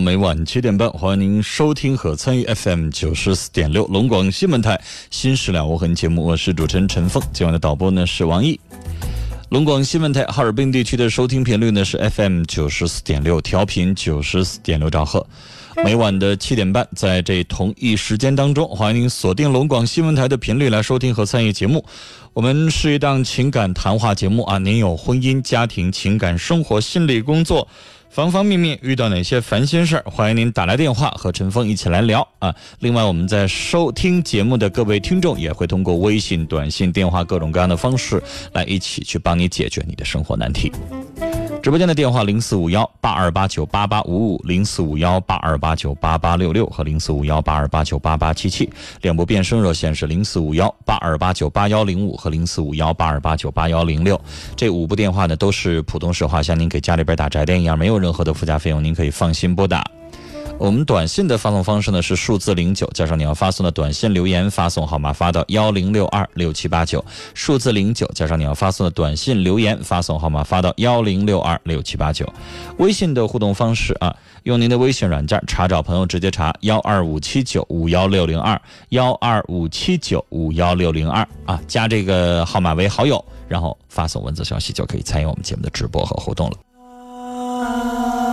每晚七点半，欢迎您收听和参与 FM 九十四点六龙广新闻台《新事了无痕》节目，我是主持人陈峰。今晚的导播呢是王毅。龙广新闻台哈尔滨地区的收听频率呢是 FM 九十四点六，调频九十四点六兆赫。每晚的七点半，在这同一时间当中，欢迎您锁定龙广新闻台的频率来收听和参与节目。我们是一档情感谈话节目啊，您有婚姻、家庭、情感、生活、心理、工作。方方面面遇到哪些烦心事儿，欢迎您打来电话和陈峰一起来聊啊！另外，我们在收听节目的各位听众也会通过微信、短信、电话各种各样的方式来一起去帮你解决你的生活难题。直播间的电话零四五幺八二八九八八五五零四五幺八二八九八八六六和零四五幺八二八九八八七七，两部变声热线是零四五幺八二八九八幺零五和零四五幺八二八九八幺零六。这五部电话呢都是普通市话，像您给家里边打宅电一样，没有任何的附加费用，您可以放心拨打。我们短信的发送方式呢是数字零九加上你要发送的短信留言发送号码发到幺零六二六七八九，数字零九加上你要发送的短信留言发送号码发到幺零六二六七八九。微信的互动方式啊，用您的微信软件查找朋友，直接查幺二五七九五幺六零二幺二五七九五幺六零二啊，加这个号码为好友，然后发送文字消息就可以参与我们节目的直播和互动了。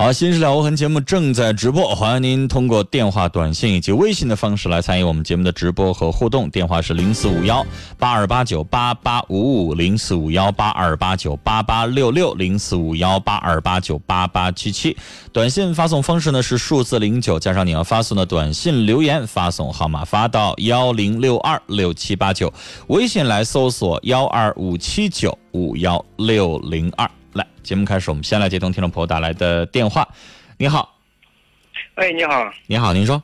好，《新事了无痕》节目正在直播，欢迎您通过电话、短信以及微信的方式来参与我们节目的直播和互动。电话是零四五幺八二八九八八五五，零四五幺八二八九八八六六，零四五幺八二八九八八七七。短信发送方式呢是数字零九加上你要发送的短信留言，发送号码发到幺零六二六七八九。微信来搜索幺二五七九五幺六零二。来，节目开始，我们先来接通听众朋友打来的电话。你好，哎，你好，你好，您说。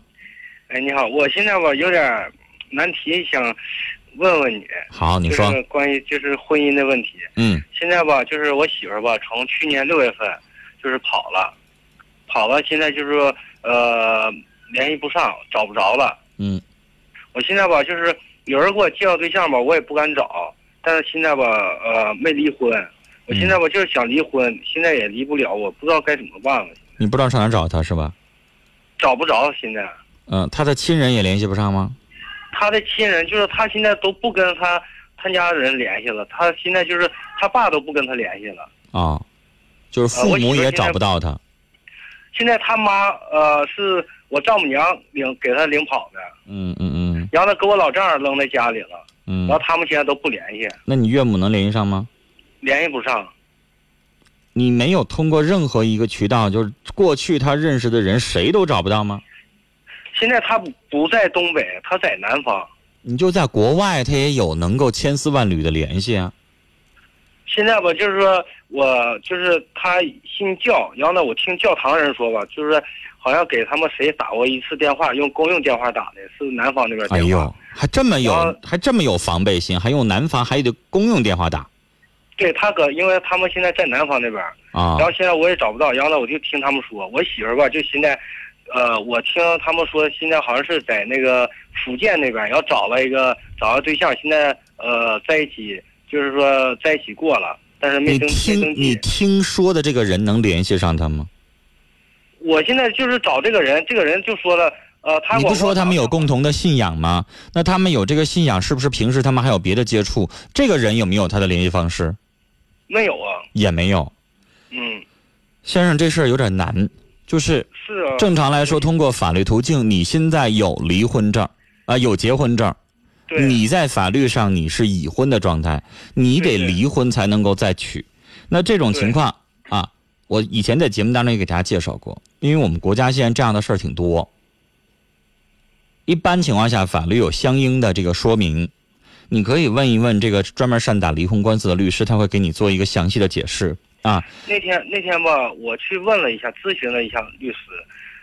哎，你好，我现在吧有点难题，想问问你。好，你说。就是关于就是婚姻的问题。嗯。现在吧，就是我媳妇儿吧，从去年六月份就是跑了，跑了，现在就是说呃联系不上，找不着了。嗯。我现在吧，就是有人给我介绍对象吧，我也不敢找，但是现在吧，呃，没离婚。我现在我就是想离婚，现在也离不了，我不知道该怎么办了。你不知道上哪找他是吧？找不着，现在。嗯，他的亲人也联系不上吗？他的亲人就是他现在都不跟他他家人联系了，他现在就是他爸都不跟他联系了。啊，就是父母也找不到他。现在他妈呃是我丈母娘领给他领跑的。嗯嗯嗯。然后他给我老丈人扔在家里了。嗯。然后他们现在都不联系。那你岳母能联系上吗？联系不上，你没有通过任何一个渠道，就是过去他认识的人，谁都找不到吗？现在他不在东北，他在南方。你就在国外，他也有能够千丝万缕的联系啊。现在吧，就是说我就是他信教，然后呢，我听教堂人说吧，就是好像给他们谁打过一次电话，用公用电话打的，是南方那边电话。哎呦，还这么有，还这么有防备心，还用南方还得公用电话打。对他搁，因为他们现在在南方那边啊，然后现在我也找不到，然后呢，我就听他们说，我媳妇儿吧，就现在，呃，我听他们说，现在好像是在那个福建那边，然后找了一个找个对象，现在呃在一起，就是说在一起过了，但是没登没登记。你听说的这个人能联系上他吗？我现在就是找这个人，这个人就说了，呃，他你不说他们有共共同的信仰吗？那他们有这个信仰，是不是平时他们还有别的接触？这个人有没有他的联系方式？没有啊？也没有。嗯，先生，这事儿有点难，就是是啊，正常来说，通过法律途径，你现在有离婚证，啊、有结婚证，对你在法律上你是已婚的状态，你得离婚才能够再娶。那这种情况啊，我以前在节目当中也给大家介绍过，因为我们国家现在这样的事儿挺多。一般情况下，法律有相应的这个说明，你可以问一问这个专门善打离婚官司的律师，他会给你做一个详细的解释啊。那天那天吧，我去问了一下，咨询了一下律师。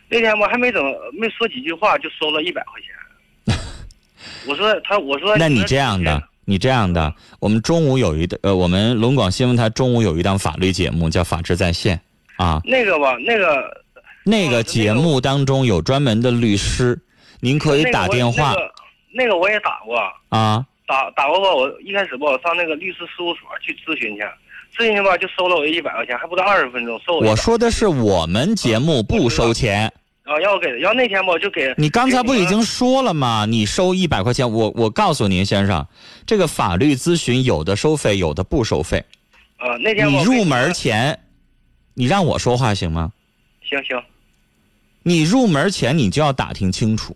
那天吧，还没怎么没说几句话，就收了一百块钱。我说他，我说那你这样的，你这样的，我们中午有一的呃，我们龙广新闻台中午有一档法律节目叫《法治在线》啊，那个吧，那个那个节目当中有专门的律师，您可以打电话那个那个、那个我也打过，啊。打打过吧。我一开始吧，我上那个律师事务所去咨询去，咨询去吧，就收了我一百块钱，还不到二十分钟，收我说的是我们节目不收钱，啊，要给，要那天吧，我就给你刚才不已经说了吗？你收一百块钱，我我告诉您先生，这个法律咨询有的收费，有的不收费。啊？那天你入门前，你让我说话行吗？行行，你入门前你就要打听清楚，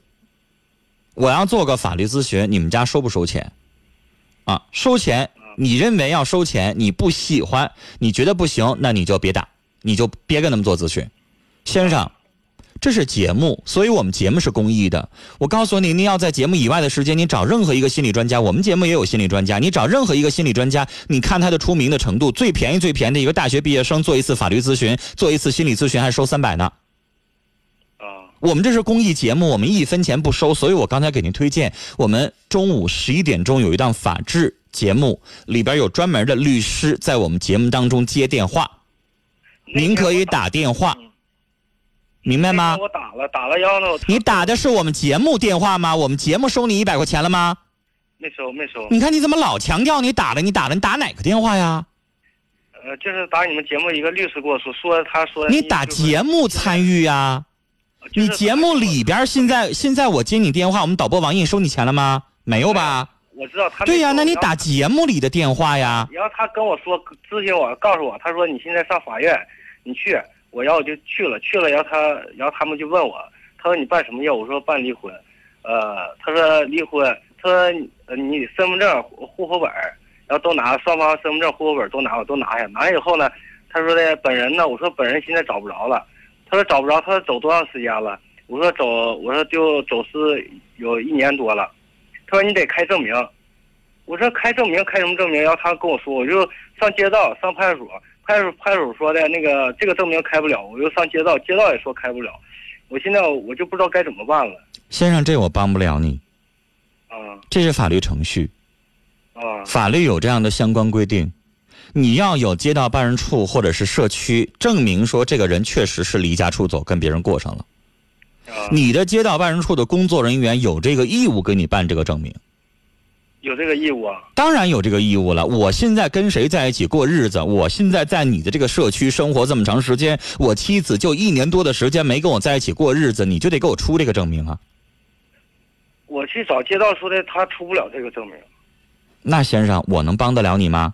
我要做个法律咨询，你们家收不收钱？啊，收钱，你认为要收钱，你不喜欢，你觉得不行，那你就别打，你就别跟他们做咨询。先生，这是节目，所以我们节目是公益的。我告诉你，你要在节目以外的时间，你找任何一个心理专家，我们节目也有心理专家，你找任何一个心理专家，你看他的出名的程度，最便宜最便宜的一个大学毕业生做一次法律咨询，做一次心理咨询还收三百呢。啊我们这是公益节目，我们一分钱不收，所以我刚才给您推荐，我们中午十一点钟有一档法制节目，里边有专门的律师在我们节目当中接电话，您可以打电话，明白吗？我打了打了，然后呢，你打的是我们节目电话吗？我们节目收你一百块钱了吗？没收没收，你看你怎么老强调你打了，你打了，你打哪个电话呀？呃，就是打你们节目一个律师跟我说，说他说你打节目参与呀？你节目里边现在现在我接你电话，我们导播王印收你钱了吗？没有吧？我知道他对呀，那你打节目里的电话呀。然后他跟我说咨询我，告诉我，他说你现在上法院，你去，我然后我就去了，去了，然后他，然后他们就问我，他说你办什么业务？我说办离婚，呃，他说离婚，他说呃你身份证、户户口本儿，然后都拿，双方身份证、户口本儿都拿，我都拿下，拿以后呢，他说的本人呢，我说本人现在找不着了，他说找不着，他说走多长时间了？我说走，我说就走失有一年多了，他说你得开证明。我说开证明开什么证明？然后他跟我说，我就上街道上派出所，派出派出所说的那个这个证明开不了，我又上街道，街道也说开不了。我现在我就不知道该怎么办了。先生，这我帮不了你，啊这是法律程序，啊法律有这样的相关规定。你要有街道办事处或者是社区证明说这个人确实是离家出走，跟别人过上了。啊！你的街道办事处的工作人员有这个义务给你办这个证明，有这个义务啊？当然有这个义务了。我现在跟谁在一起过日子？我现在在你的这个社区生活这么长时间，我妻子就一年多的时间没跟我在一起过日子，你就得给我出这个证明啊。我去找街道说的，他出不了这个证明。那先生，我能帮得了你吗？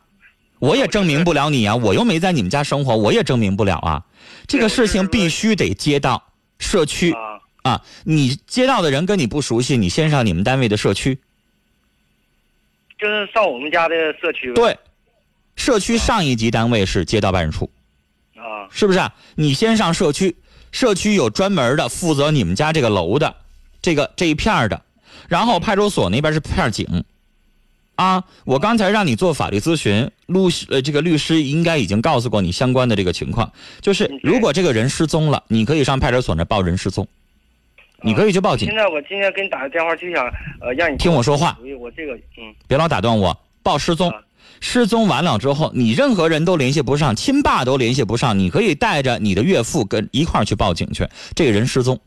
我也证明不了你啊，我又没在你们家生活，我也证明不了啊。这个事情必须得街道、社区啊啊，你街道的人跟你不熟悉，你先上你们单位的社区。就是上我们家的社区。对，社区上一级单位是街道办事处，啊是不是啊？你先上社区，社区有专门的负责你们家这个楼的，这个这一片儿的，然后派出所那边是片警。啊，我刚才让你做法律咨询，律呃，这个律师应该已经告诉过你相关的这个情况，就是如果这个人失踪了，你可以上派出所那报人失踪，你可以去报警。现，在我今天给你打个电话，就想呃让你听我说话我这个嗯。别老打断我，报失踪。啊。失踪完了之后，你任何人都联系不上，亲爸都联系不上，你可以带着你的岳父跟一块儿去报警去。这个人失踪，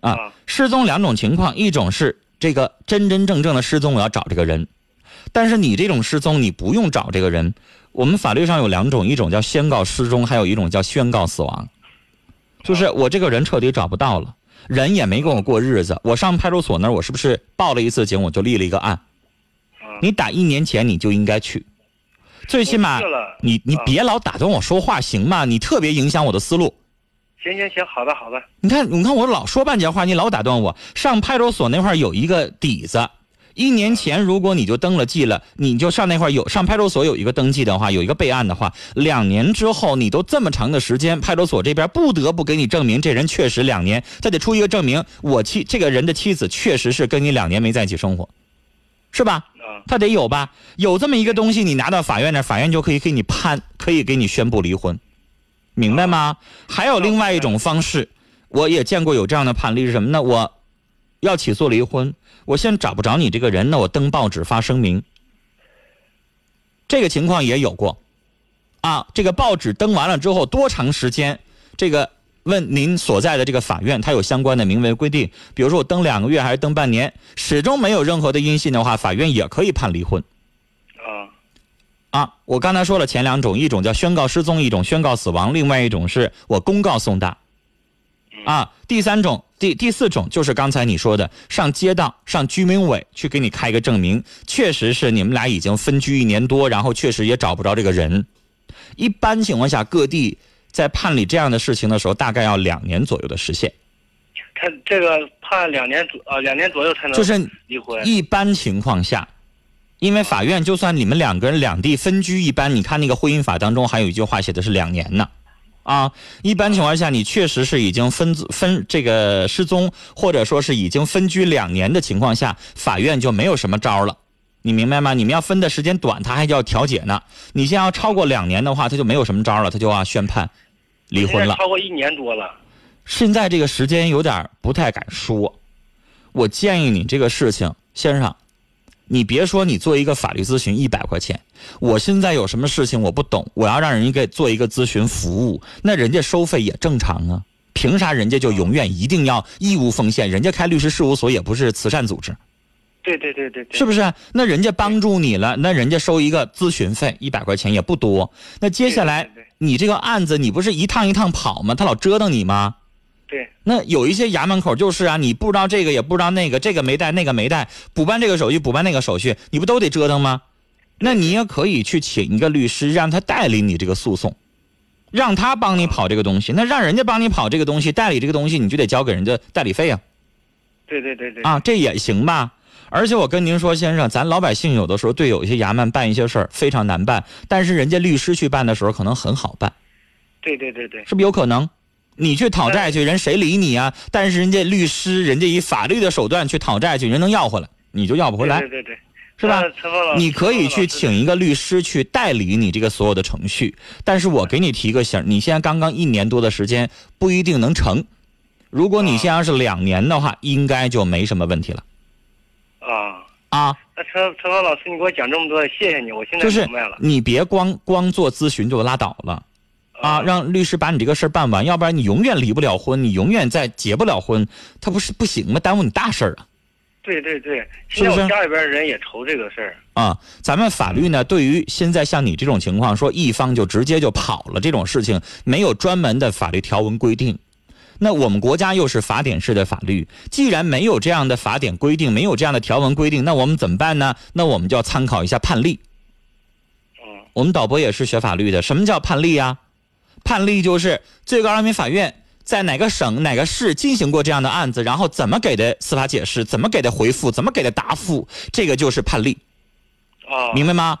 啊啊，失踪两种情况，一种是这个真真正正的失踪，我要找这个人，但是你这种失踪，你不用找这个人。我们法律上有两种，一种叫宣告失踪，还有一种叫宣告死亡，就是我这个人彻底找不到了。人也没跟我过日子，我上派出所那儿，我是不是报了一次警，我就立了一个案？嗯，你打一年前你就应该去，最起码你你啊别老打断我说话行吗？你特别影响我的思路。行行行，好的好的，你看，你看我老说半截话，你老打断我。上派出所那块儿有一个底子，一年前如果你就登了记了，你就上那块儿有上派出所有一个登记的话，有一个备案的话，两年之后你都这么长的时间，派出所这边不得不给你证明这人确实两年，他得出一个证明，我妻这个人的妻子确实是跟你两年没在一起生活，是吧？啊他得有吧？有这么一个东西，你拿到法院那，法院就可以给你判，可以给你宣布离婚，明白吗？还有另外一种方式，我也见过有这样的判例是什么呢？我要起诉离婚，我现在找不着你这个人，那我登报纸发声明。这个情况也有过，啊，这个报纸登完了之后多长时间？这个问您所在的这个法院，它有相关的明文规定。比如说我登两个月还是登半年，始终没有任何的音信的话，法院也可以判离婚。啊啊，我刚才说了前两种，一种叫宣告失踪，一种宣告死亡，另外一种是我公告送达。啊，第三种、第第四种就是刚才你说的，上街道、上居民委去给你开个证明，确实是你们俩已经分居一年多，然后确实也找不着这个人。一般情况下，各地在判理这样的事情的时候，大概要两年左右的时限。他这个判两年左啊两年左右才能就是离婚，一般情况下，因为法院就算你们两个人两地分居，一般你看那个婚姻法当中还有一句话写的是两年呢。啊，一般情况下，你确实是已经分分这个失踪，或者说是已经分居两年的情况下，法院就没有什么招了，你明白吗？你们要分的时间短，他还要调解呢。你现在要超过两年的话，他就没有什么招了，他就要宣判离婚了。超过一年多了。现在这个时间有点不太敢说，我建议你这个事情，先生，你别说你做一个法律咨询一百块钱，我现在有什么事情我不懂，我要让人家给做一个咨询服务，那人家收费也正常啊，凭啥人家就永远一定要义务奉献？人家开律师事务所也不是慈善组织，对对对对对，是不是？那人家帮助你了，那人家收一个咨询费一百块钱也不多，那接下来你这个案子你不是一趟一趟跑吗？他老折腾你吗？对那有一些衙门口就是啊，你不知道这个也不知道那个，这个没带那个没带，补办这个手续补办那个手续，你不都得折腾吗？那你也可以去请一个律师，让他代理你这个诉讼，让他帮你跑这个东西。那让人家帮你跑这个东西，代理这个东西，你就得交给人家代理费啊对对对对啊，这也行吧？而且我跟您说，先生，咱老百姓有的时候对有一些衙门办一些事儿非常难办，但是人家律师去办的时候可能很好办。对对对对是不是有可能？你去讨债去，人谁理你啊？但是人家律师，人家以法律的手段去讨债去，人能要回来，你就要不回来对，对对对，是吧？陈峰老师你可以去请一个律师去代理你这个所有的程序，但是我给你提个醒，你现在刚刚一年多的时间不一定能成。如果你现在要是两年的话，应该就没什么问题了啊。啊。那陈陈峰老师，你给我讲这么多，谢谢你，我现在就明白了。你别光光做咨询就拉倒了。啊，让律师把你这个事儿办完，要不然你永远离不了婚，你永远再结不了婚，他不是不行吗？耽误你大事儿啊！对对对，是不是现在我家里边人也愁这个事儿。啊，咱们法律呢，对于现在像你这种情况，说一方就直接就跑了这种事情，没有专门的法律条文规定。那我们国家又是法典式的法律，既然没有这样的法典规定，没有这样的条文规定，那我们怎么办呢？那我们就要参考一下判例。嗯我们导播也是学法律的，什么叫判例呀？判例就是最高人民法院在哪个省、哪个市进行过这样的案子，然后怎么给的司法解释，怎么给的回复，怎么给的答复，这个就是判例。啊，明白吗？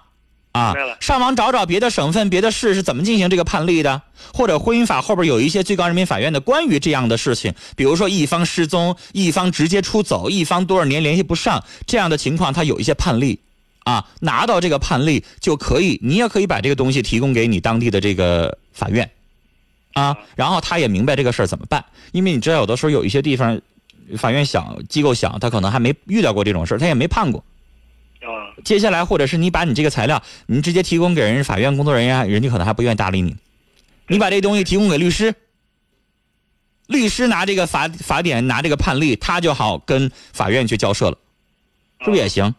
啊上网找找别的省份、别的市是怎么进行这个判例的，或者婚姻法后边有一些最高人民法院的关于这样的事情，比如说一方失踪、一方直接出走、一方多少年联系不上这样的情况，它有一些判例。啊，拿到这个判例就可以，你也可以把这个东西提供给你当地的这个法院，啊，然后他也明白这个事儿怎么办，因为你知道有的时候有一些地方，法院想、机构想，他可能还没遇到过这种事儿他也没判过。啊，接下来，或者是你把你这个材料，你直接提供给人法院工作人员，人家可能还不愿意搭理你。你把这东西提供给律师，律师拿这个法法典拿这个判例，他就好跟法院去交涉了，是不是也行？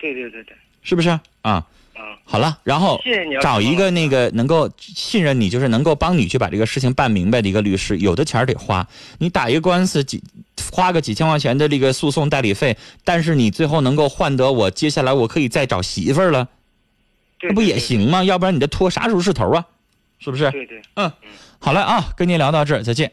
对对对对，是不是啊？嗯，好了，然后找一个那个能够信任你，就是能够帮你去把这个事情办明白的一个律师。有的钱儿得花，你打一个官司几花个几千块钱的这个诉讼代理费，但是你最后能够换得我接下来我可以再找媳妇儿了，对那不也？行吗？要不然你这拖啥时候是头啊？是不是？对对，嗯，好了啊，跟您聊到这儿，再见。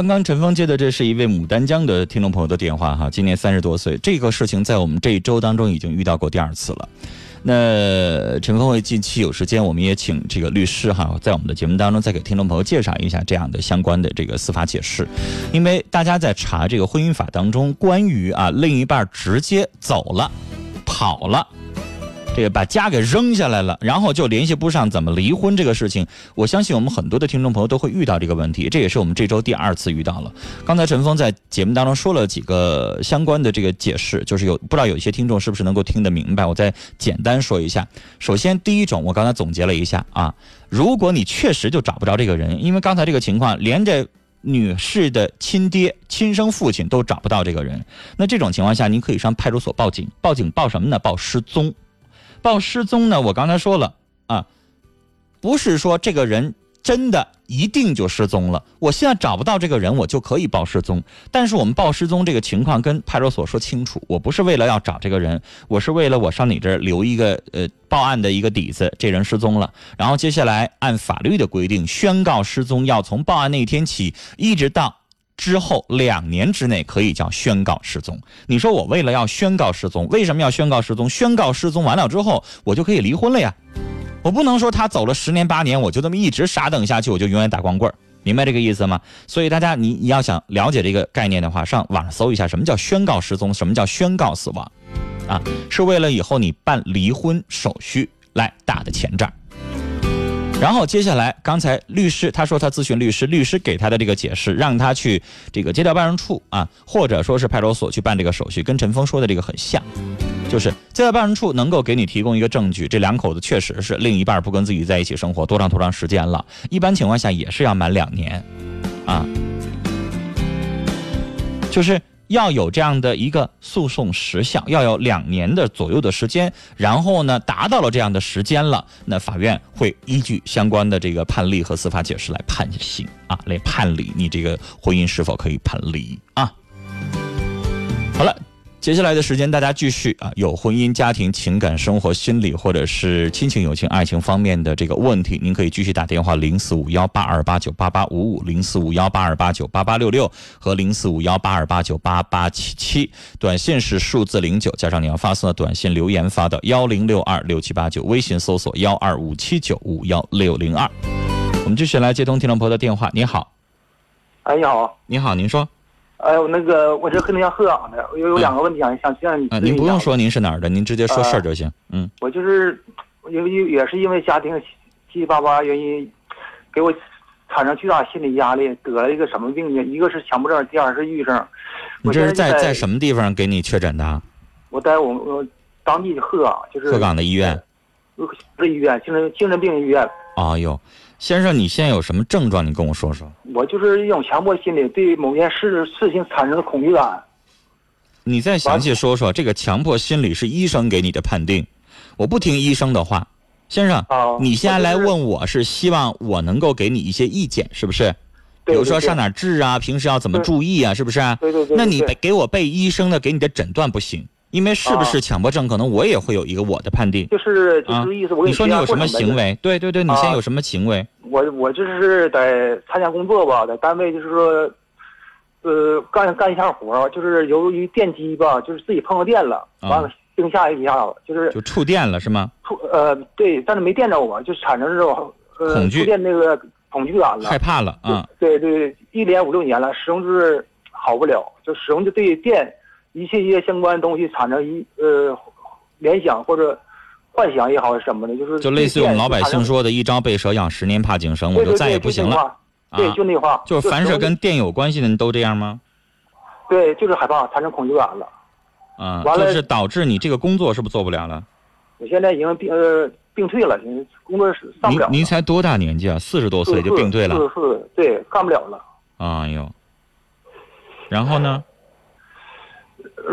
刚刚陈峰接的这是一位牡丹江的听众朋友的电话哈，今年三十多岁，这个事情在我们这一周当中已经遇到过第二次了。那陈峰会近期有时间，我们也请这个律师哈，在我们的节目当中再给听众朋友介绍一下这样的相关的这个司法解释，因为大家在查这个婚姻法当中关于啊另一半直接走了、跑了。这个把家给扔下来了，然后就联系不上怎么离婚这个事情，我相信我们很多的听众朋友都会遇到这个问题，这也是我们这周第二次遇到了。刚才陈峰在节目当中说了几个相关的这个解释，就是有不知道有一些听众是不是能够听得明白，我再简单说一下。首先，第一种我刚才总结了一下啊，如果你确实就找不着这个人，因为刚才这个情况连着。女士的亲爹、亲生父亲都找不到这个人，那这种情况下，您可以上派出所报警。报警报什么呢？报失踪。报失踪呢，我刚才说了啊，不是说这个人真的一定就失踪了。我现在找不到这个人，我就可以报失踪。但是我们报失踪这个情况跟派出所说清楚，我不是为了要找这个人，我是为了我上你这儿留一个呃报案的一个底子，这人失踪了。然后接下来按法律的规定，宣告失踪要从报案那天起，一直到。之后两年之内可以叫宣告失踪。你说我为了要宣告失踪，为什么要宣告失踪？宣告失踪完了之后，我就可以离婚了呀。我不能说他走了十年八年，我就这么一直傻等下去，我就永远打光棍儿，明白这个意思吗？所以大家你你要想了解这个概念的话，上网上搜一下什么叫宣告失踪，什么叫宣告死亡，啊，是为了以后你办离婚手续来打的前账。然后接下来，刚才律师他说他咨询律师，律师给他的这个解释，让他去这个街道办事处啊，或者说是派出所去办这个手续，跟陈峰说的这个很像，就是街道办事处能够给你提供一个证据，这两口子确实是另一半不跟自己在一起生活多长多长时间了，一般情况下也是要满两年，啊，就是。要有这样的一个诉讼时效，要有两年的左右的时间，然后呢，达到了这样的时间了，那法院会依据相关的这个判例和司法解释来判刑啊，来判理你这个婚姻是否可以判离啊。好了。接下来的时间，大家继续啊，有婚姻、家庭、情感、生活、心理，或者是亲情、友情、爱情方面的这个问题，您可以继续打电话零四五幺八二八九八八五五、零四五幺八二八九八八六六和零四五幺八二八九八八七七。短信是数字零九，加上你要发送的短信留言发到幺零六二六七八九，微信搜索幺二五七九五幺六零二。我们继续来接通听众朋友的电话。你好，哎，你好，你好，您说哎，我那个我这黑龙江鹤岗的，我有有两个问题想想向你啊？您不用说您是哪儿的，您直接说事儿就行。嗯。我就是因为也是因为家庭七七八八原因，给我产生巨大心理压力，得了一个什么病呢？一个是强迫症，第二是抑郁症。你这是在在在什么地方给你确诊的啊？我在我们我当地的鹤岗，就是鹤岗的医院。不是医院，精神精神病医院。哎呦，先生，你现在有什么症状？你跟我说说。我就是一种强迫心理，对某件事事情产生的恐惧感。你再详细说说，这个强迫心理是医生给你的判定，我不听医生的话。先生，啊你现在来问我是希望我能够给你一些意见，是不是？比如说上哪治啊，平时要怎么注意啊，是不是？对对对那你对背给我背医生的给你的诊断不行，因为是不是啊强迫症，可能我也会有一个我的判定。就是就啊是意思，我，给你说你有什么行为？对对对，你现在啊有什么行为？我我就是在参加工作吧，在单位就是说，呃，干干一项活儿，就是由于电机吧，就是自己碰到电了，啊完了惊吓一下子，就是就触电了是吗？触呃对，但是没电着我，就产生这种呃恐惧触电那个恐惧感了害。怕了啊？对对，一连五六年了，始终就是好不了，就始终就对电一切一切相关的东西产生一呃联想或者幻想也好是什么的，就是就类似于我们老百姓说，的“一朝被蛇咬，十年怕井绳”，我就再也不行了。对，啊就那话，就凡是跟电有关系的，你都这样吗？对，就是害怕，产生恐惧感了。啊，完了就是导致你这个工作是不是做不了了？我现在已经病呃病退了，工作是上不了了。您您才多大年纪啊？四十多岁就病退了？四十四，对，干不了了。哎呦，然后呢？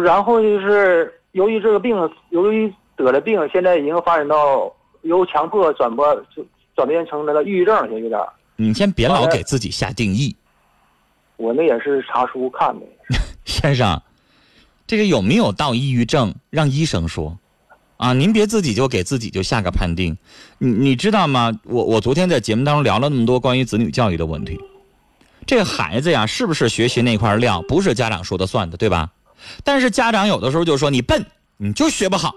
然后就是由于这个病，由于得了病，现在已经发展到由强迫转播就转变成那个抑郁症就，有点。你先别老给自己下定义，我那也是查书看的。先生，这个有没有到抑郁症，让医生说。啊，您别自己就给自己就下个判定，你你知道吗？我我昨天在节目当中聊了那么多关于子女教育的问题，这个孩子呀，是不是学习那块料，不是家长说的算的，对吧？但是家长有的时候就说你笨，你就学不好，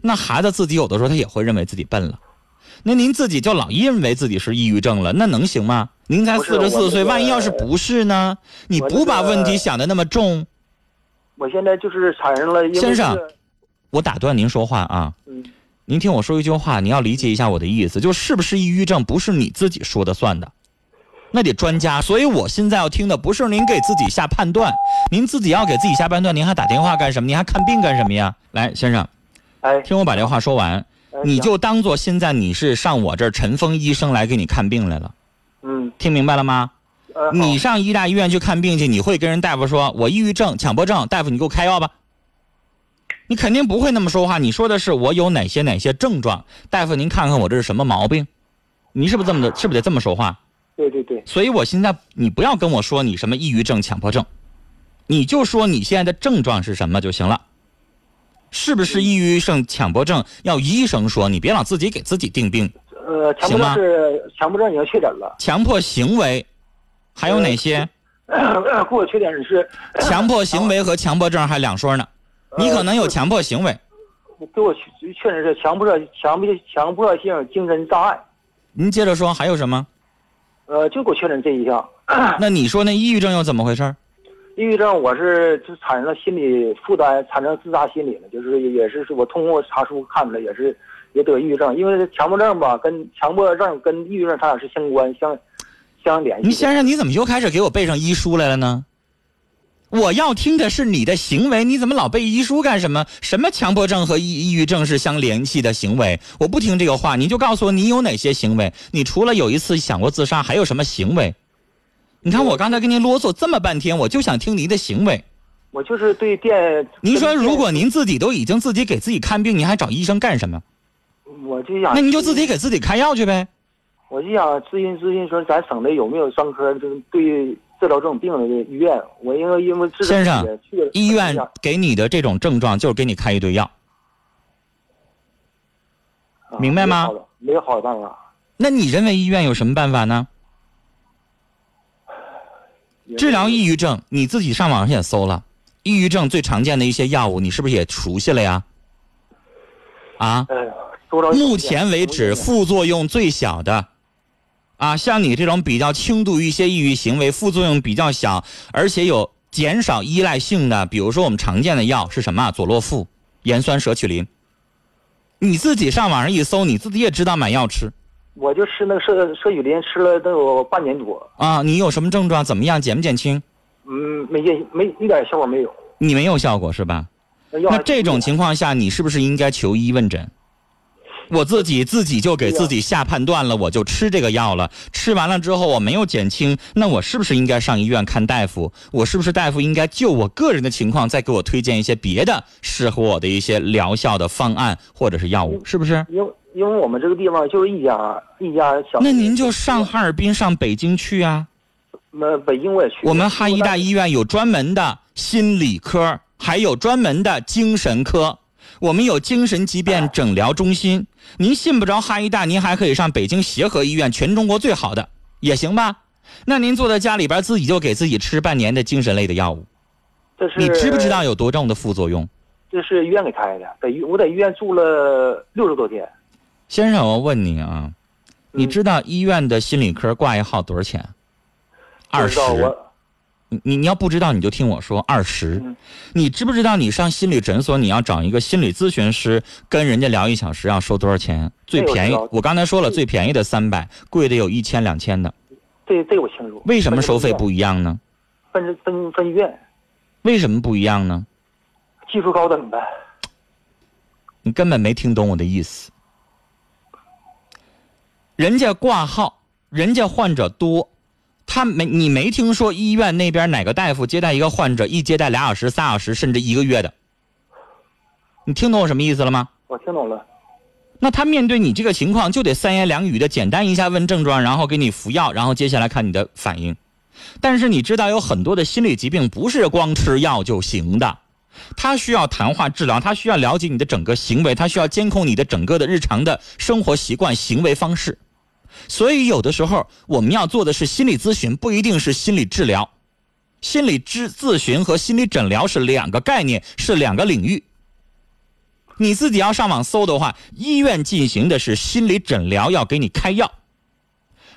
那孩子自己有的时候他也会认为自己笨了。那您自己就老认为自己是抑郁症了，那能行吗？您才四十四岁，万一要是不是呢？你不把问题想的那么重，我现在就是产生了，先生我打断您说话啊。嗯，您听我说一句话，你要理解一下我的意思，就是不是抑郁症不是你自己说的算的，那得专家。所以我现在要听的不是您给自己下判断，您自己要给自己下判断，您还打电话干什么？您还看病干什么呀？来，先生，哎，听我把这话说完，哎你就当做现在你是上我这儿陈峰医生来给你看病来了，嗯听明白了吗？呃，你上医大医院去看病去，你会跟人大夫说我抑郁症、强迫症，大夫你给我开药吧。你肯定不会那么说话，你说的是我有哪些哪些症状，大夫您看看我这是什么毛病，你是不是这么的？是不是得这么说话？对对对，所以我现在你不要跟我说你什么抑郁症、强迫症，你就说你现在的症状是什么就行了。是不是抑郁症、强迫症要医生说，你别老自己给自己定病。呃，强迫症是强迫症已经确诊了，强迫行为还有哪些？给我确诊是强迫行为和强迫症还两说呢。你可能有强迫行为，给我确确认是强迫强迫强迫性精神障碍，您接着说还有什么？呃，就给我确诊这一项。那你说那抑郁症又怎么回事？抑郁症我是就产生了心理负担，产生自杀心理了，就是也是我通过查书看出来，也是也得抑郁症，因为强迫症吧，跟强迫症跟抑郁症它俩是相关相相联系的。你先生，你怎么又开始给我背上医书来了呢？我要听的是你的行为，你怎么老背遗书干什么？什么强迫症和抑抑郁症是相联系的行为？我不听这个话，你就告诉我你有哪些行为？你除了有一次想过自杀，还有什么行为？你看我刚才跟您啰嗦这么半天，我就想听您的行为。我就是对电。您说，如果您自己都已经自己给自己看病，您还找医生干什么？我就想，那您就自己给自己开药去呗。我就想咨询咨询说，咱省的有没有专科就是对治疗这种病的医院？我因为因为治先生医院给你的这种症状，就是给你开一堆药。啊明白吗没有好的办法。那你认为医院有什么办法呢？治疗抑郁症，你自己上网上也搜了，抑郁症最常见的一些药物，你是不是也熟悉了呀？啊，目前为止副作用最小的，啊，像你这种比较轻度一些抑郁行为，副作用比较小，而且有减少依赖性的，比如说我们常见的药是什么啊？佐洛富、盐酸舍曲林。你自己上网上一搜，你自己也知道买药吃我就吃那个舍舍曲林，吃了都有半年多，啊。你有什么症状？怎么样？减不减轻？嗯，没见没一点效果没有。你没有效果是吧？那这种情况下，你是不是应该求医问诊？我自己自己就给自己下判断了，我就吃这个药了。吃完了之后我没有减轻，那我是不是应该上医院看大夫？我是不是大夫应该就我个人的情况再给我推荐一些别的适合我的一些疗效的方案或者是药物？是不是？因为因为我们这个地方就是一家一家小。那您就上哈尔滨、上北京去啊。那北京我也去。我们哈医大医院有专门的心理科，还有专门的精神科。我们有精神疾病诊疗中心。您信不着哈医大，您还可以上北京协和医院，全中国最好的也行吧？那您坐在家里边自己就给自己吃半年的精神类的药物，这是你知不知道？有多重的副作用？这是医院给开的，在医我在医院住了六十多天。先生，我问你啊，你嗯知道医院的心理科挂一号多少钱？二十你你你要不知道你就听我说，二十、嗯你知不知道你上心理诊所你要找一个心理咨询师跟人家聊一小时要收多少钱？最便宜我刚才说了，最便宜的三百，贵的有一千两千的。这这我清楚。为什么收费不一样呢？分分分医院？为什么不一样呢？技术高等呗。你根本没听懂我的意思。人家挂号，人家患者多，他没你没听说医院那边哪个大夫接待一个患者一接待俩小时、仨小时，甚至一个月的？你听懂我什么意思了吗？我听懂了。那他面对你这个情况，就得三言两语的简单一下问症状，然后给你服药，然后接下来看你的反应。但是你知道，有很多的心理疾病不是光吃药就行的，他需要谈话治疗，他需要了解你的整个行为，他需要监控你的整个的日常的生活习惯、行为方式。所以有的时候我们要做的是心理咨询，不一定是心理治疗。心理咨咨询和心理诊疗是两个概念，是两个领域。你自己要上网搜的话，医院进行的是心理诊疗，要给你开药；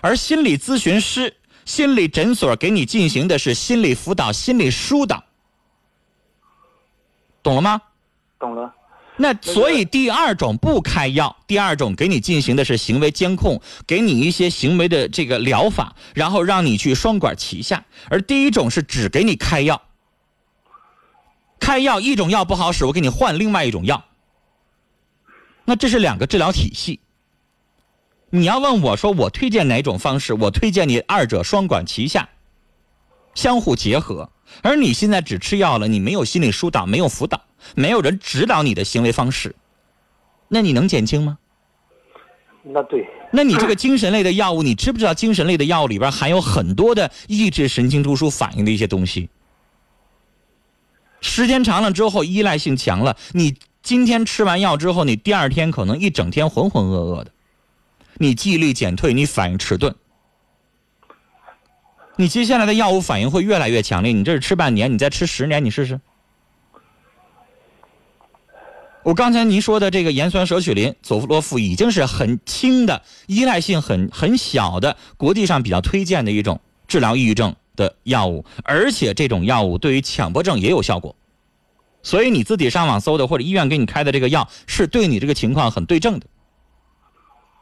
而心理咨询师、心理诊所给你进行的是心理辅导、心理疏导，懂了吗？懂了。那所以第二种不开药，第二种给你进行的是行为监控，给你一些行为的这个疗法，然后让你去双管齐下。而第一种是只给你开药，开药一种药不好使，我给你换另外一种药。那这是两个治疗体系。你要问我说我推荐哪种方式，我推荐你二者双管齐下，相互结合。而你现在只吃药了，你没有心理疏导，没有辅导，没有人指导你的行为方式，那你能减轻吗？那对。那你这个精神类的药物，你知不知道精神类的药物里边含有很多的抑制神经中枢反应的一些东西？时间长了之后，依赖性强了，你今天吃完药之后，你第二天可能一整天浑浑噩噩的，你记忆力减退，你反应迟钝，你接下来的药物反应会越来越强烈。你这是吃半年，你再吃十年，你试试。我刚才您说的这个盐酸舍曲林、佐夫洛夫已经是很轻的、依赖性很很小的，国际上比较推荐的一种治疗抑郁症的药物，而且这种药物对于强迫症也有效果。所以你自己上网搜的或者医院给你开的这个药是对你这个情况很对症的。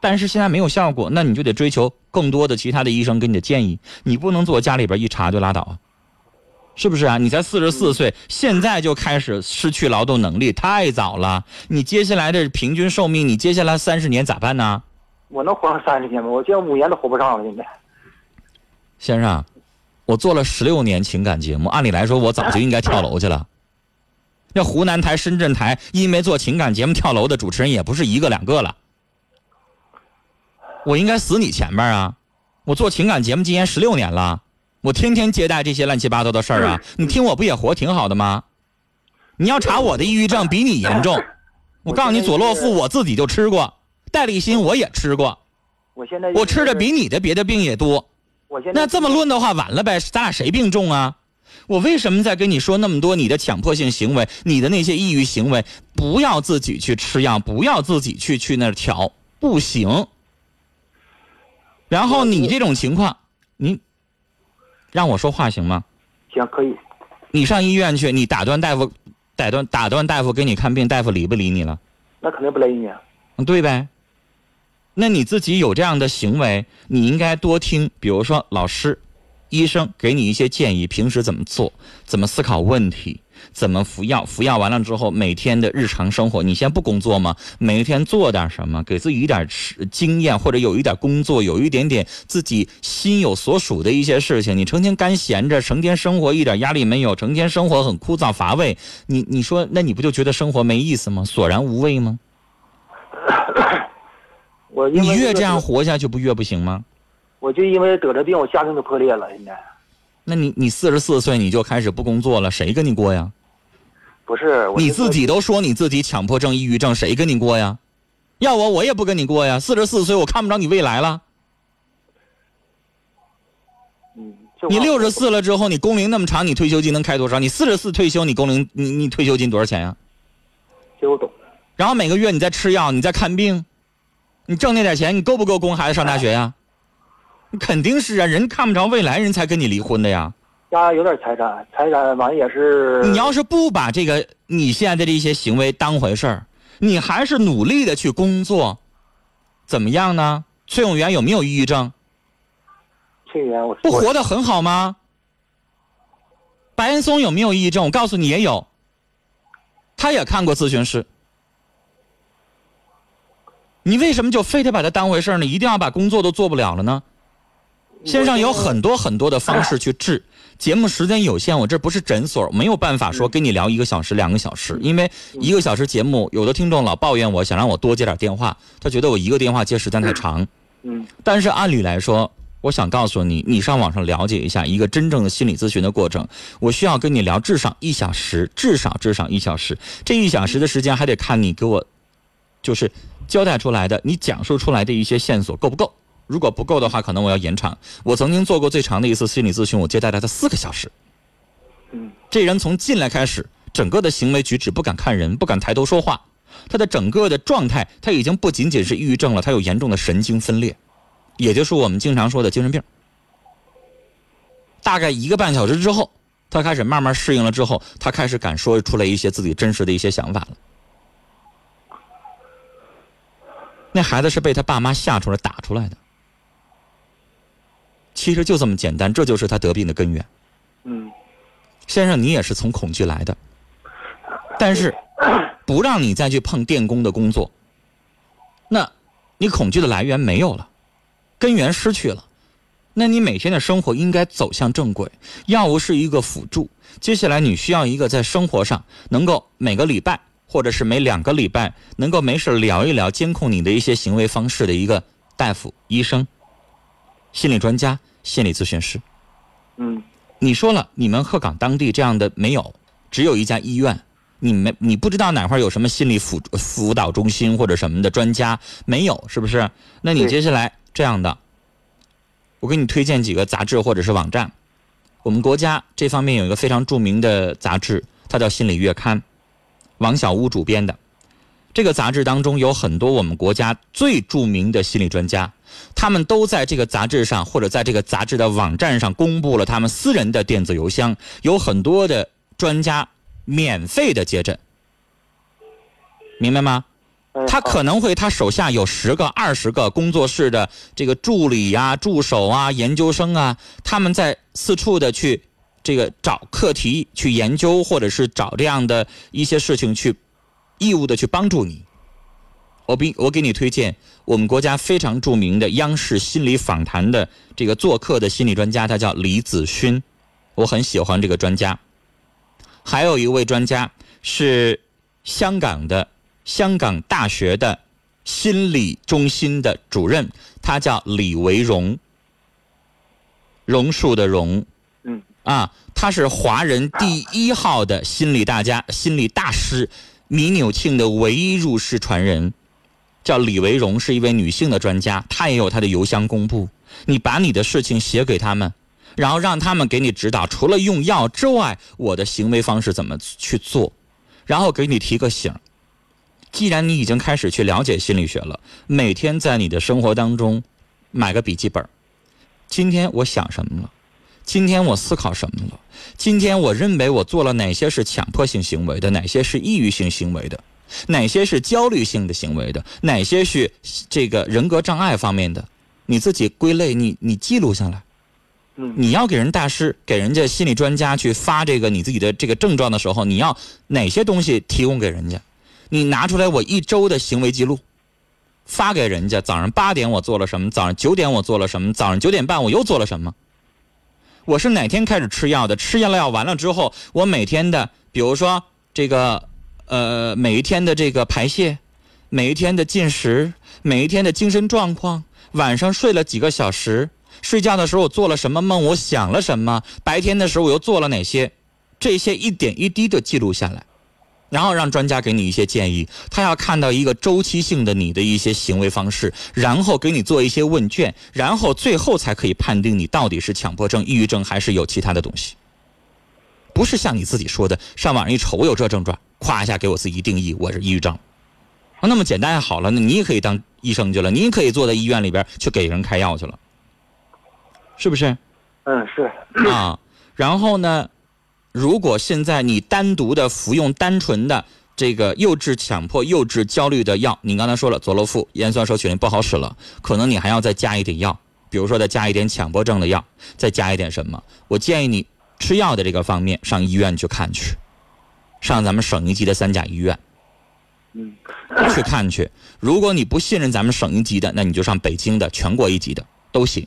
但是现在没有效果，那你就得追求更多的其他的医生给你的建议，你不能坐家里边一查就拉倒啊。是不是啊？你才四十四岁，现在就开始失去劳动能力，太早了。你接下来的平均寿命，你接下来三十年咋办呢？我能活上三十年吗？我现在五年都活不上了，现在。先生，我做了十六年情感节目，按理来说我早就应该跳楼去了。那湖南台、深圳台因为做情感节目跳楼的主持人也不是一个两个了。我应该死你前面啊！我做情感节目今年十六年了。我天天接待这些乱七八糟的事儿啊！你听我不也活挺好的吗？你要查我的抑郁症比你严重，我告诉你，左洛夫我自己就吃过，戴立新我也吃过，我现在我吃的比你的别的病也多。我现在那这么论的话，完了呗，咱俩谁病重啊？我为什么在跟你说那么多你的强迫性行为，你的那些抑郁行为，不要自己去吃药，不要自己去去那儿调，不行。然后你这种情况，你让我说话行吗？行可以，你上医院去，你打断大夫，打断打断大夫给你看病，大夫理不理你了？那肯定不理你啊。嗯，对呗。那你自己有这样的行为，你应该多听，比如说老师、医生给你一些建议，平时怎么做，怎么思考问题，怎么服药，服药完了之后，每天的日常生活，你先不工作吗？每一天做点什么，给自己一点吃经验，或者有一点工作，有一点点自己心有所属的一些事情。你成天干闲着，成天生活一点压力没有，成天生活很枯燥乏味，你你说，那你不就觉得生活没意思吗？索然无味吗？我你越这样，活下去，不越不行吗？我就因为得这病，我家庭都破裂了。现在那你你四十四岁你就开始不工作了，谁跟你过呀？不是你自己都说你自己强迫症、抑郁症，谁跟你过呀？要我我也不跟你过呀。四十四岁我看不着你未来了。嗯，你六十四了之后，你工龄那么长，你退休金能开多少？你四十四退休，你工龄你你退休金多少钱呀？这我懂。然后每个月你在吃药，你在看病，你挣那点钱，你够不够供孩子上大学呀？你肯定是啊，人看不着未来，人才跟你离婚的呀。家有点财产，财产完也是。你要是不把这个你现在的一些行为当回事儿，你还是努力的去工作，怎么样呢？崔永元有没有抑郁症？崔永元我不活得很好吗？白岩松有没有抑郁症？我告诉你也有，他也看过咨询师。你为什么就非得把他当回事儿呢？一定要把工作都做不了了呢？线上有很多很多的方式去治。节目时间有限，我这不是诊所，没有办法说跟你聊一个小时、两个小时，因为一个小时节目，有的听众老抱怨我，想让我多接点电话，他觉得我一个电话接时间太长。嗯但是按理来说，我想告诉你，你上网上了解一下一个真正的心理咨询的过程。我需要跟你聊至少一小时，至少至少一小时。这一小时的时间还得看你给我，就是交代出来的，你讲述出来的一些线索够不够。如果不够的话，可能我要延长。我曾经做过最长的一次心理咨询，我接待了他四个小时。嗯这人从进来开始，整个的行为举止不敢看人，不敢抬头说话，他的整个的状态，他已经不仅仅是抑郁症了，他有严重的神经分裂，也就是我们经常说的精神病。大概一个半小时之后，他开始慢慢适应了之后，他开始敢说出来一些自己真实的一些想法了。那孩子是被他爸妈吓出来打出来的，其实就这么简单，这就是他得病的根源。嗯先生，你也是从恐惧来的，但是 不让你再去碰电工的工作，那你恐惧的来源没有了，根源失去了，那你每天的生活应该走向正轨。药物是一个辅助，接下来你需要一个在生活上能够每个礼拜或者是每两个礼拜能够没事聊一聊监控你的一些行为方式的一个大夫、医生、心理专家、心理咨询师。嗯你说了，你们鹤岗当地这样的没有，只有一家医院。你没你不知道哪块有什么心理辅辅导中心或者什么的专家没有，是不是？那你接下来这样的，我给你推荐几个杂志或者是网站。我们国家这方面有一个非常著名的杂志，它叫《心理月刊》，王小屋主编的。这个杂志当中有很多我们国家最著名的心理专家，他们都在这个杂志上或者在这个杂志的网站上公布了他们私人的电子邮箱，有很多的专家免费的接诊，明白吗？他可能会他手下有十个、二十个工作室的这个助理啊、助手啊、研究生啊，他们在四处的去这个找课题去研究，或者是找这样的一些事情去义务的去帮助你。我比我给你推荐我们国家非常著名的央视心理访谈的这个做客的心理专家，他叫李子勋，我很喜欢这个专家。还有一位专家是香港的香港大学的心理中心的主任，他叫李维荣，榕树的榕，嗯。啊，他是华人第一号的心理大家、心理大师，米纽庆的唯一入室传人，叫李维荣，是一位女性的专家，她也有她的邮箱公布。你把你的事情写给他们，然后让他们给你指导，除了用药之外，我的行为方式怎么去做，然后给你提个醒。既然你已经开始去了解心理学了，每天在你的生活当中买个笔记本。今天我想什么了？今天我思考什么了？今天我认为我做了哪些是强迫性行为的，哪些是抑郁性行为的，哪些是焦虑性的行为的，哪些是这个人格障碍方面的，你自己归类，你你记录下来。嗯你要给人大师、给人家心理专家去发这个你自己的这个症状的时候，你要哪些东西提供给人家？你拿出来我一周的行为记录，发给人家。早上八点我做了什么？早上九点我做了什么？早上九点半我又做了什么？我是哪天开始吃药的？吃药了药完了之后，我每天的，比如说这个，呃，每一天的这个排泄，每一天的进食，每一天的精神状况，晚上睡了几个小时，睡觉的时候我做了什么梦，我想了什么，白天的时候我又做了哪些，这些一点一滴的记录下来，然后让专家给你一些建议。他要看到一个周期性的你的一些行为方式，然后给你做一些问卷，然后最后才可以判定你到底是强迫症、抑郁症还是有其他的东西。不是像你自己说的，上网上一瞅我有这症状，咵一下给我自己定义我是抑郁症。啊那么简单好了，那你也可以当医生去了，你也可以坐在医院里边去给人开药去了，是不是？嗯，是。啊，然后呢，如果现在你单独的服用单纯的这个幼稚强迫、幼稚焦虑的药，你刚才说了佐洛夫盐酸舍曲林不好使了，可能你还要再加一点药，比如说再加一点强迫症的药，再加一点什么？我建议你吃药的这个方面上医院去看去，上咱们省一级的三甲医院。嗯，去看去。如果你不信任咱们省一级的，那你就上北京的全国一级的都行。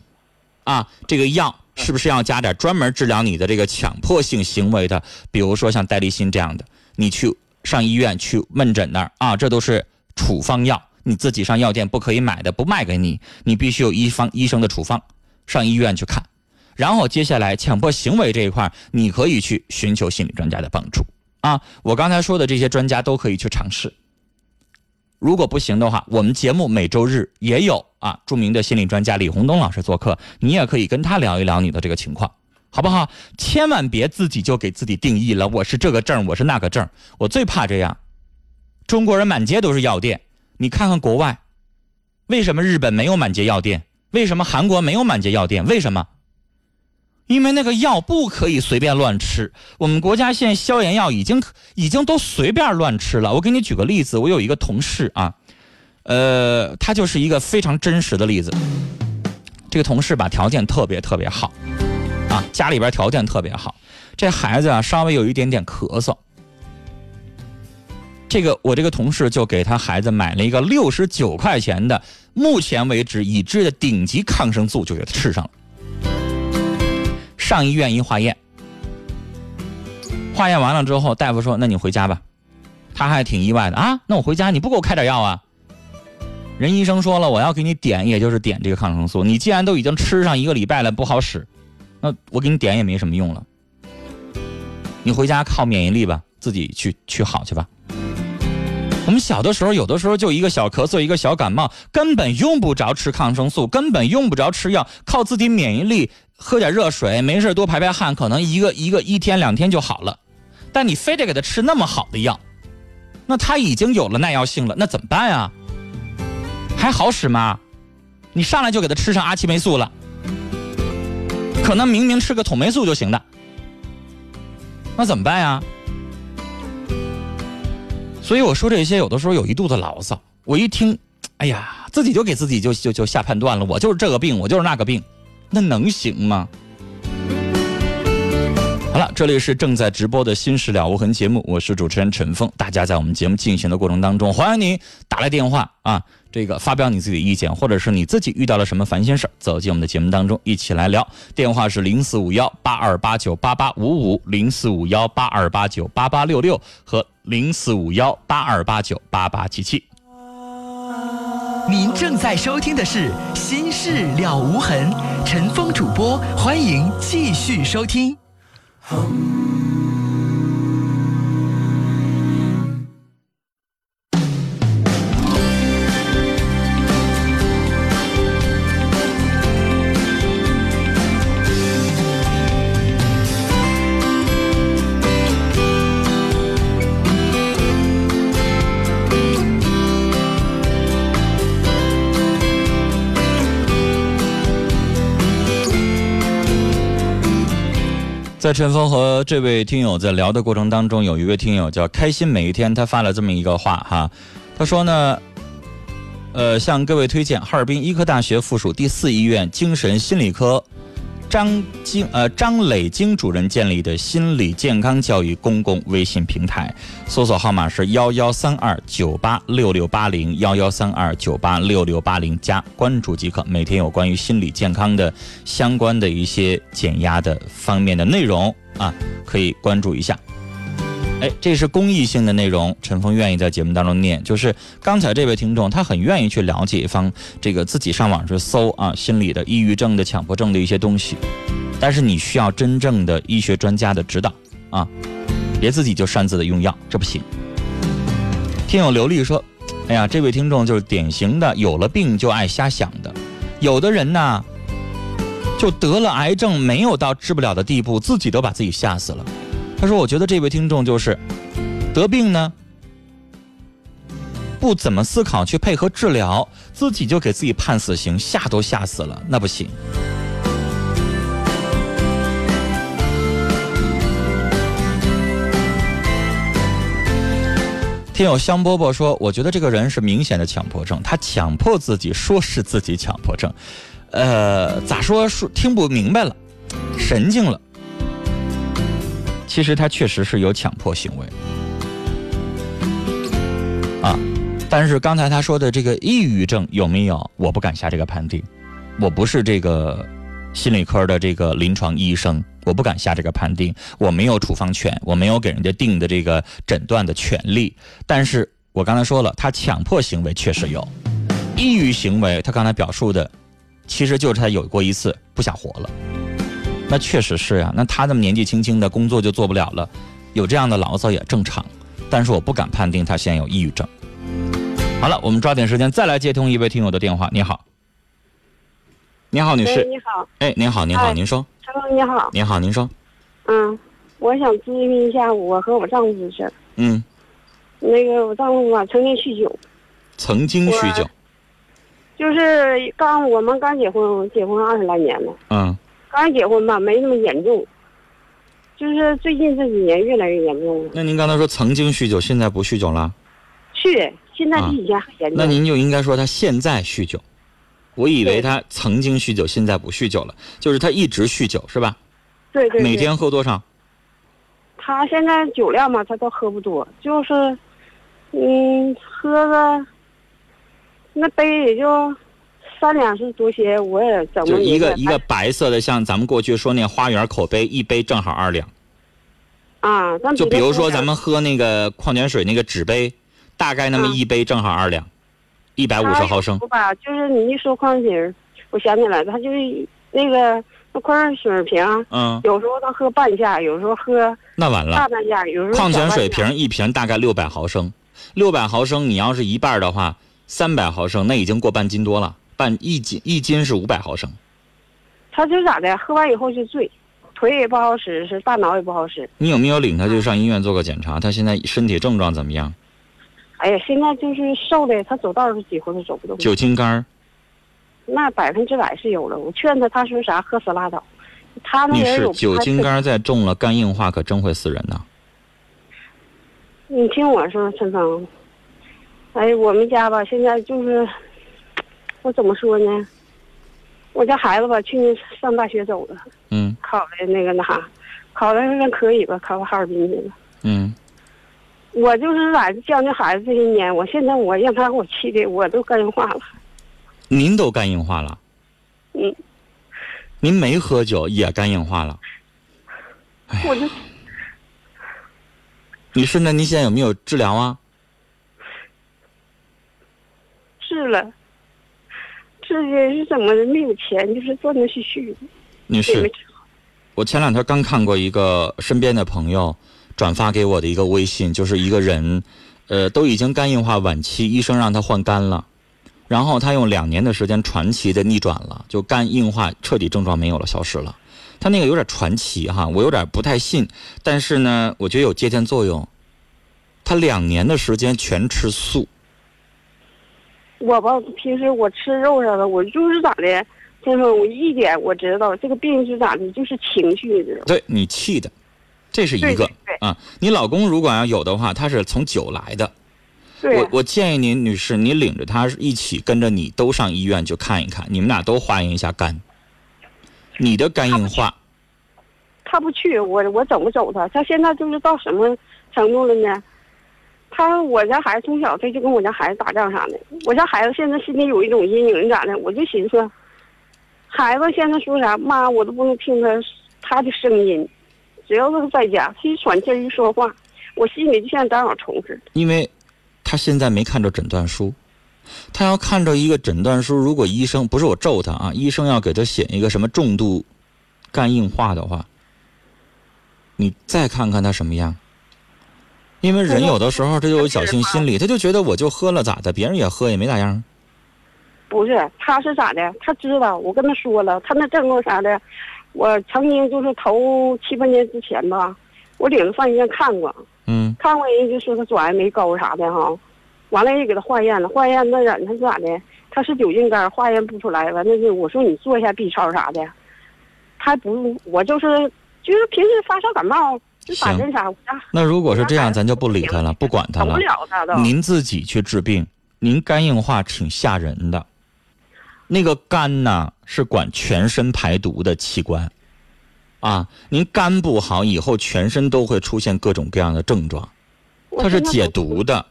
啊，这个药是不是要加点专门治疗你的这个强迫性行为的？比如说像戴立新这样的，你去上医院去问诊那儿啊，这都是处方药，你自己上药店不可以买的，不卖给你，你必须有医方医生的处方，上医院去看。然后接下来强迫行为这一块，你可以去寻求心理专家的帮助啊。我刚才说的这些专家都可以去尝试。如果不行的话，我们节目每周日也有啊，著名的心理专家李洪东老师做客，你也可以跟他聊一聊你的这个情况，好不好？千万别自己就给自己定义了，我是这个证，我是那个证，我最怕这样。中国人满街都是药店，你看看国外，为什么日本没有满街药店？为什么韩国没有满街药店？为什么？因为那个药不可以随便乱吃，我们国家现在消炎药已经已经都随便乱吃了。我给你举个例子，我有一个同事啊，呃，他就是一个非常真实的例子。这个同事吧，条件特别特别好，啊，家里边条件特别好，这孩子啊稍微有一点点咳嗽，这个我这个同事就给他孩子买了一个六十九块钱的，目前为止已知的顶级抗生素，就给他吃上了。上医院一化验，化验完了之后，大夫说：“那你回家吧。”他还挺意外的啊，那我回家你不给我开点药啊？人医生说了，我要给你点，也就是点这个抗生素。你既然都已经吃上一个礼拜了，不好使，那我给你点也没什么用了。你回家靠免疫力吧，自己去去好去吧。我们小的时候，有的时候就一个小咳嗽，一个小感冒，根本用不着吃抗生素，根本用不着吃药，靠自己免疫力。喝点热水，没事多排排汗，可能一个一个一天两天就好了。但你非得给他吃那么好的药，那他已经有了耐药性了，那怎么办呀？还好使吗？你上来就给他吃上阿奇霉素了，可能明明吃个统霉素就行的，那怎么办呀？所以我说这些，有的时候有一肚子牢骚。我一听，哎呀，自己就给自己就就就下判断了，我就是这个病，我就是那个病。那能行吗？好了，这里是正在直播的《新事了无痕》节目，我是主持人陈峰。大家在我们节目进行的过程当中，欢迎您打来电话啊，这个发表你自己的意见，或者是你自己遇到了什么烦心事走进我们的节目当中，一起来聊。电话是零四五幺八二八九八八五五，零四五幺八二八九八八六六和零四五幺八二八九八八七七。您正在收听的是《心事了无痕》，陈峰主播，欢迎继续收听。在陈峰和这位听友在聊的过程当中，有一位听友叫开心每一天，他发了这么一个话哈，他说呢，呃，向各位推荐哈尔滨医科大学附属第四医院精神心理科。张晶呃张磊京主任建立的心理健康教育公共微信平台，搜索号码是幺幺三二九八六六八零幺幺三二九八六六八零，加关注即可。每天有关于心理健康的相关的一些减压的方面的内容啊，可以关注一下。哎，这是公益性的内容，陈峰愿意在节目当中念。就是刚才这位听众，他很愿意去了解一方这个自己上网去搜啊，心理的、抑郁症的、强迫症的一些东西，但是你需要真正的医学专家的指导啊，别自己就擅自的用药，这不行。听友刘丽说：“哎呀，这位听众就是典型的有了病就爱瞎想的，有的人呢，就得了癌症，没有到治不了的地步，自己都把自己吓死了。”他说：“我觉得这位听众就是得病呢，不怎么思考去配合治疗，自己就给自己判死刑，吓都吓死了，那不行。”听友香饽饽说：“我觉得这个人是明显的强迫症，他强迫自己说是自己强迫症，呃，咋说说听不明白了，神经了。”其实他确实是有强迫行为，啊，但是刚才他说的这个抑郁症有没有，我不敢下这个判定，我不是这个心理科的这个临床医生，我不敢下这个判定，我没有处方权，我没有给人家定的这个诊断的权利。但是我刚才说了，他强迫行为确实有，抑郁行为，他刚才表述的，其实就是他有过一次不想活了。那确实是呀，那他这么年纪轻轻的工作就做不了了，有这样的牢骚也正常，但是我不敢判定他现在有抑郁症。好了，我们抓紧时间再来接通一位听友的电话。你好，你好，女士。你好。哎，您好，您好，哎您说。Hello，你好。您好，您说。嗯，我想咨询一下我和我丈夫的事儿。嗯，那个我丈夫吧，曾经酗酒，曾经酗酒。就是刚我们刚结婚，结婚二十来年了。嗯刚结婚吧，没那么严重，就是最近这几年越来越严重了。那您刚才说曾经酗酒，现在不酗酒了？是，现在比以前还严重。那您就应该说他现在酗酒。我以为他曾经酗酒，现在不酗酒了，就是他一直酗酒是吧？对对对。每天喝多少？他现在酒量嘛，他倒喝不多，就是，嗯，喝个那杯也就三两是多些，我也怎么就一个一个白色的，像咱们过去说那花园口杯，一杯正好二两。啊，咱就比如说咱们们喝那个矿泉水那个纸杯，大概那么嗯一杯正好二两，一百五十毫升。吧，就是你一说矿泉水，我想起来，他就是那个那矿泉水瓶，嗯，有时候他喝半价，有时候喝那完了。大半下，有时候矿泉水瓶一瓶大概六百毫升，六百毫升你要是一半儿的话，三百毫升那已经过半斤多了，半一斤一斤是五百毫升。他就咋的，喝完以后就醉，腿也不好使，是大脑也不好使。你有没有领他去上医院做个检查？他现在身体症状怎么样？哎呀，现在就是瘦的，他走道儿都几乎都走不动。酒精肝儿，那百分之百是有了。我劝他，他说啥喝死拉倒。他那女人酒精肝儿再重了，肝硬化可真会死人呐。你听我说，陈峰，哎，我们家吧，现在就是，我怎么说呢？我家孩子吧，去年上大学走了，嗯考的那个那啥，考的那可以吧，考到哈尔滨去了。嗯，我就是在教那孩子这些年，我现在我让他给我气的，我都肝硬化了。您都肝硬化了，嗯，您没喝酒也肝硬化了。我就女士，那您现在有没有治疗啊？治了，治的是怎么的？没有钱，就是断断续续的，女士。我前两天刚看过一个身边的朋友转发给我的一个微信，就是一个人，呃，都已经肝硬化晚期，医生让他换肝了，然后他用两年的时间传奇的逆转了，就肝硬化彻底症状没有了，消失了。他那个有点传奇哈，我有点不太信，但是呢，我觉得有借鉴作用。他两年的时间全吃素，我吧，平时我吃肉啥的，我就是咋的，先生，我一点我知道这个病是咋的，就是情绪，对你气的，这是一个啊。你老公如果要有的话，他是从酒来的。对我我建议您，女士，你领着他一起跟着你都上医院去看一看，你们俩都化验一下肝。你的肝硬化，他不去，我我怎么走他？他现在就是到什么程度了呢？他我家孩子从小他就跟我家孩子打仗啥的，我家孩子现在心里有一种阴影，咋的？我就寻思，孩子现在说啥，妈我都不能听他他的声音，只要是在家，他一喘气一说话，我心里就像长小虫似的。因为他现在没看着诊断书，他要看着一个诊断书，如果医生不是我咒他啊，医生要给他写一个什么重度肝硬化的话，你再看看他什么样。因为人有的时候他就有侥幸心理，他就觉得我就喝了咋的，别人也喝也没咋样。不是，他是咋的？他知道，我跟他说了，他那症状啥的，我曾经就是头七八年之前吧，我领他上医院看过，嗯看过人就说他转氨酶高啥的哈，完了也给他化验了，化验那人他是咋的？他是酒精肝，化验不出来，完了就我说你做一下 B 超啥的，他不，我就是就是平时发烧感冒就打针啥，我家那如果是这样，咱就不理他了，不管他了管不。了他都。您自己去治病，您肝硬化挺吓人的。那个肝呐，是管全身排毒的器官，啊，您肝不好，以后全身都会出现各种各样的症状。它是解毒的，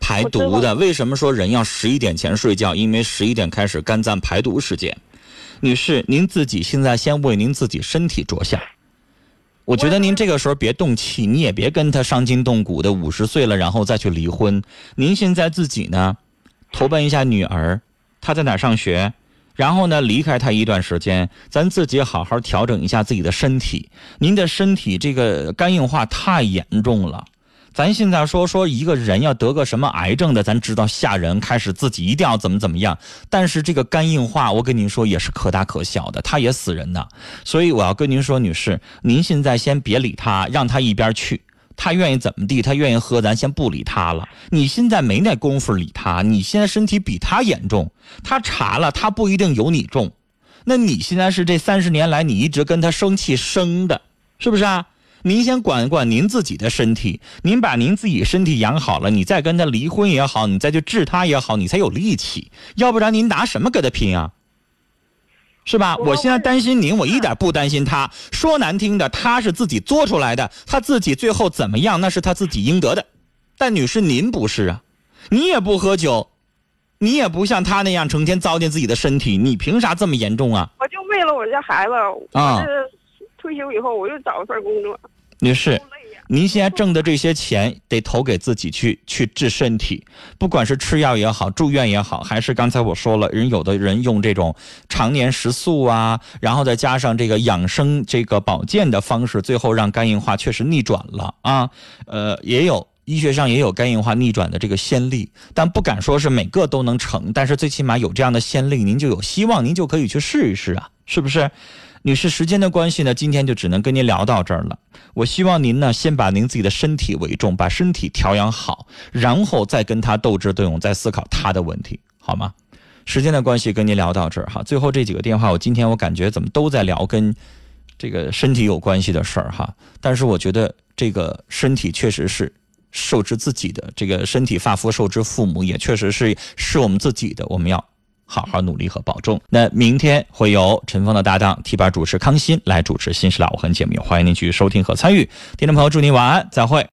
排毒的。为什么说人要十一点前睡觉？因为十一点开始肝脏排毒时间。女士，您自己现在先为您自己身体着想。我觉得您这个时候别动气，你也别跟他伤筋动骨的，五十岁了然后再去离婚。您现在自己呢，投奔一下女儿，她在哪上学？然后呢，离开她一段时间，咱自己好好调整一下自己的身体。您的身体这个肝硬化太严重了。咱现在说说一个人要得个什么癌症的，咱知道吓人，开始自己一定要怎么怎么样。但是这个肝硬化，我跟您说也是可大可小的，它也死人的。所以我要跟您说，女士，您现在先别理他，让他一边去。他愿意怎么地，他愿意喝，咱先不理他了。你现在没那功夫理他，你现在身体比他严重，他查了，他不一定有你重。那你现在是这三十年来你一直跟他生气生的，是不是啊？您先管管您自己的身体，您把您自己身体养好了，你再跟他离婚也好，你再去治他也好，你才有力气。要不然您拿什么跟他拼啊？是吧？我我现在担心您，我一点不担心他。说难听的，他是自己作出来的，他自己最后怎么样，那是他自己应得的。但女士，您不是啊，你也不喝酒，你也不像他那样成天糟践自己的身体，你凭啥这么严重啊？我就为了我家孩子，啊我是退休以后我又找一份工作，女士。您现在挣的这些钱得投给自己去去治身体，不管是吃药也好，住院也好，还是刚才我说了，人有的人用这种常年食素啊，然后再加上这个养生这个保健的方式，最后让肝硬化确实逆转了啊。呃，也有医学上也有肝硬化逆转的这个先例，但不敢说是每个都能成，但是最起码有这样的先例，您就有希望，您就可以去试一试啊，是不是？女士，时间的关系呢，今天就只能跟您聊到这儿了。我希望您呢，先把您自己的身体为重，把身体调养好，然后再跟他斗智斗勇，再思考他的问题，好吗？时间的关系，跟您聊到这儿哈。最后这几个电话，我今天我感觉怎么都在聊跟这个身体有关系的事儿哈。但是我觉得这个身体确实是受之自己的，这个身体发肤受之父母，也确实是是我们自己的，我们要好好努力和保重。那明天会由陈峰的搭档替班主持康欣来主持《新时代》，我很》节目，欢迎您继续收听和参与。听众朋友，祝您晚安，再会。